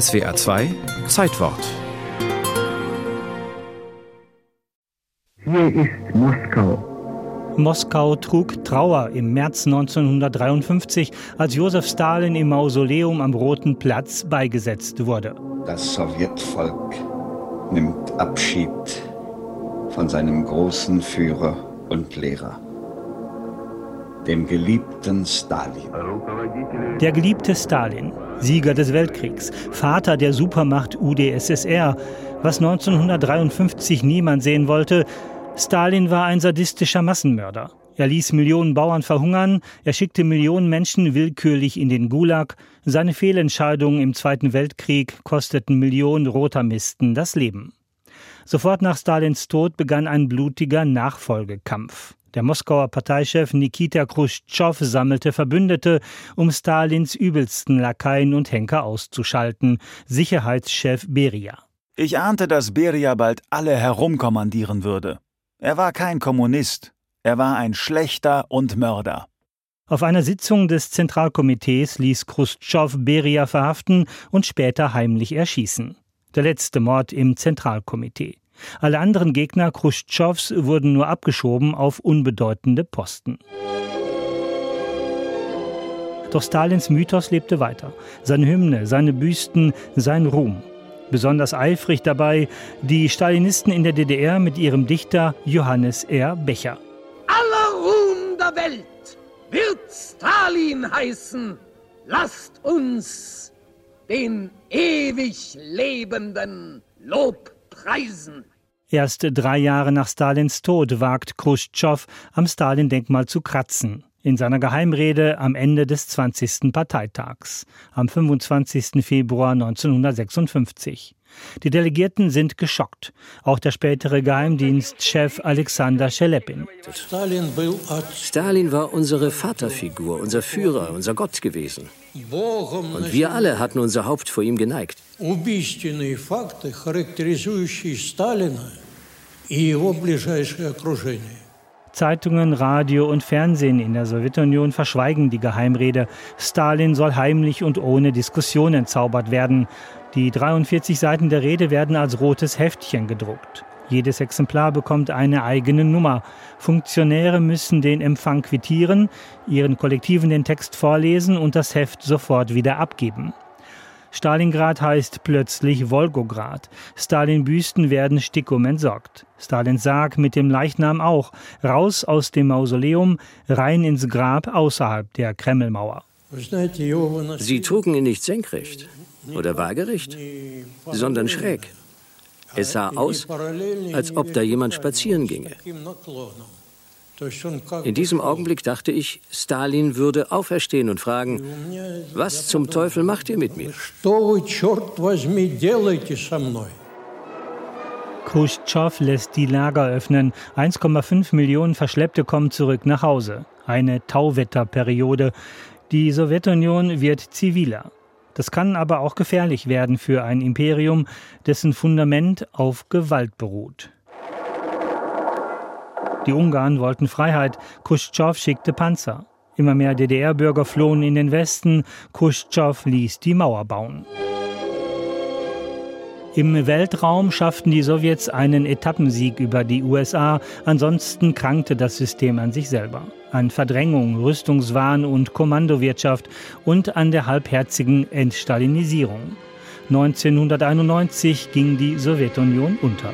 SWA 2 Zeitwort. Hier ist Moskau. Moskau trug Trauer im März 1953, als Josef Stalin im Mausoleum am Roten Platz beigesetzt wurde. Das Sowjetvolk nimmt Abschied von seinem großen Führer und Lehrer dem geliebten Stalin. Der geliebte Stalin, Sieger des Weltkriegs, Vater der Supermacht UdSSR, was 1953 niemand sehen wollte, Stalin war ein sadistischer Massenmörder. Er ließ Millionen Bauern verhungern, er schickte Millionen Menschen willkürlich in den Gulag, seine Fehlentscheidungen im Zweiten Weltkrieg kosteten Millionen Rotamisten das Leben. Sofort nach Stalins Tod begann ein blutiger Nachfolgekampf. Der Moskauer Parteichef Nikita Khrushchev sammelte Verbündete, um Stalins übelsten Lakaien und Henker auszuschalten. Sicherheitschef Beria. Ich ahnte, dass Beria bald alle herumkommandieren würde. Er war kein Kommunist. Er war ein Schlechter und Mörder. Auf einer Sitzung des Zentralkomitees ließ Khrushchev Beria verhaften und später heimlich erschießen. Der letzte Mord im Zentralkomitee. Alle anderen Gegner Khrushchevs wurden nur abgeschoben auf unbedeutende Posten. Doch Stalins Mythos lebte weiter. Seine Hymne, seine Büsten, sein Ruhm. Besonders eifrig dabei die Stalinisten in der DDR mit ihrem Dichter Johannes R. Becher. Aller Ruhm der Welt wird Stalin heißen. Lasst uns den ewig Lebenden Lob preisen. Erst drei Jahre nach Stalins Tod wagt Khrushchev am Stalin-Denkmal zu kratzen. In seiner Geheimrede am Ende des 20. Parteitags, am 25. Februar 1956. Die Delegierten sind geschockt. Auch der spätere Geheimdienstchef Alexander Schelepin. Stalin war unsere Vaterfigur, unser Führer, unser Gott gewesen. Und wir alle hatten unser Haupt vor ihm geneigt. Zeitungen, Radio und Fernsehen in der Sowjetunion verschweigen die Geheimrede. Stalin soll heimlich und ohne Diskussion entzaubert werden. Die 43 Seiten der Rede werden als rotes Heftchen gedruckt. Jedes Exemplar bekommt eine eigene Nummer. Funktionäre müssen den Empfang quittieren, ihren Kollektiven den Text vorlesen und das Heft sofort wieder abgeben. Stalingrad heißt plötzlich Wolgograd. Stalin-Büsten werden stickum entsorgt. Stalins Sarg mit dem Leichnam auch. Raus aus dem Mausoleum, rein ins Grab außerhalb der Kremlmauer. Sie trugen ihn nicht senkrecht oder waagerecht, sondern schräg. Es sah aus, als ob da jemand spazieren ginge. In diesem Augenblick dachte ich, Stalin würde auferstehen und fragen, was zum Teufel macht ihr mit mir? Khrushchev lässt die Lager öffnen. 1,5 Millionen Verschleppte kommen zurück nach Hause. Eine Tauwetterperiode. Die Sowjetunion wird ziviler. Das kann aber auch gefährlich werden für ein Imperium, dessen Fundament auf Gewalt beruht. Die Ungarn wollten Freiheit, Khrushchev schickte Panzer. Immer mehr DDR-Bürger flohen in den Westen, Khrushchev ließ die Mauer bauen. Im Weltraum schafften die Sowjets einen Etappensieg über die USA, ansonsten krankte das System an sich selber. An Verdrängung, Rüstungswahn und Kommandowirtschaft und an der halbherzigen Entstalinisierung. 1991 ging die Sowjetunion unter.